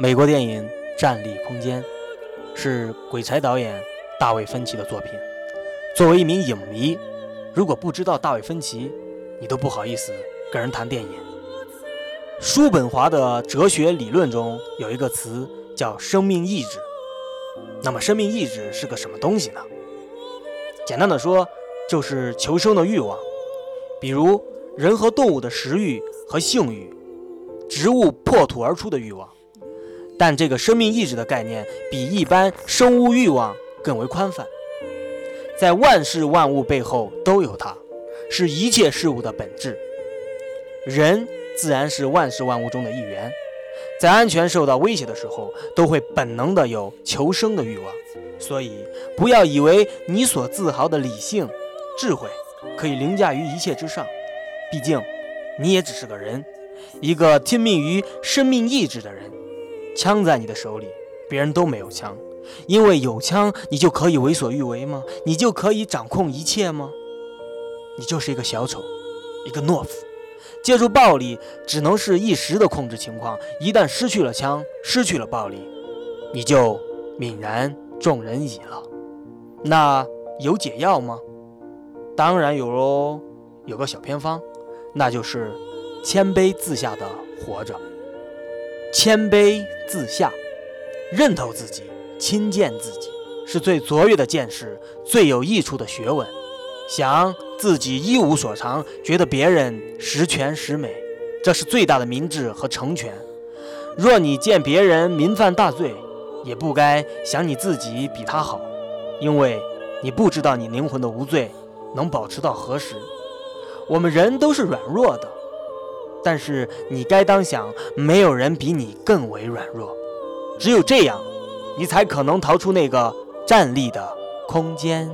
美国电影《站立空间》是鬼才导演大卫·芬奇的作品。作为一名影迷，如果不知道大卫·芬奇，你都不好意思跟人谈电影。叔本华的哲学理论中有一个词叫“生命意志”。那么，生命意志是个什么东西呢？简单的说，就是求生的欲望，比如人和动物的食欲和性欲，植物破土而出的欲望。但这个生命意志的概念比一般生物欲望更为宽泛，在万事万物背后都有它，是一切事物的本质。人自然是万事万物中的一员，在安全受到威胁的时候，都会本能的有求生的欲望。所以，不要以为你所自豪的理性、智慧可以凌驾于一切之上，毕竟，你也只是个人，一个听命于生命意志的人。枪在你的手里，别人都没有枪，因为有枪，你就可以为所欲为吗？你就可以掌控一切吗？你就是一个小丑，一个懦夫，借助暴力只能是一时的控制情况。一旦失去了枪，失去了暴力，你就泯然众人矣了。那有解药吗？当然有喽，有个小偏方，那就是谦卑自下的活着。谦卑自下，认透自己，亲见自己，是最卓越的见识，最有益处的学问。想自己一无所长，觉得别人十全十美，这是最大的明智和成全。若你见别人民犯大罪，也不该想你自己比他好，因为你不知道你灵魂的无罪能保持到何时。我们人都是软弱的。但是你该当想没有人比你更为软弱。只有这样你才可能逃出那个站立的空间。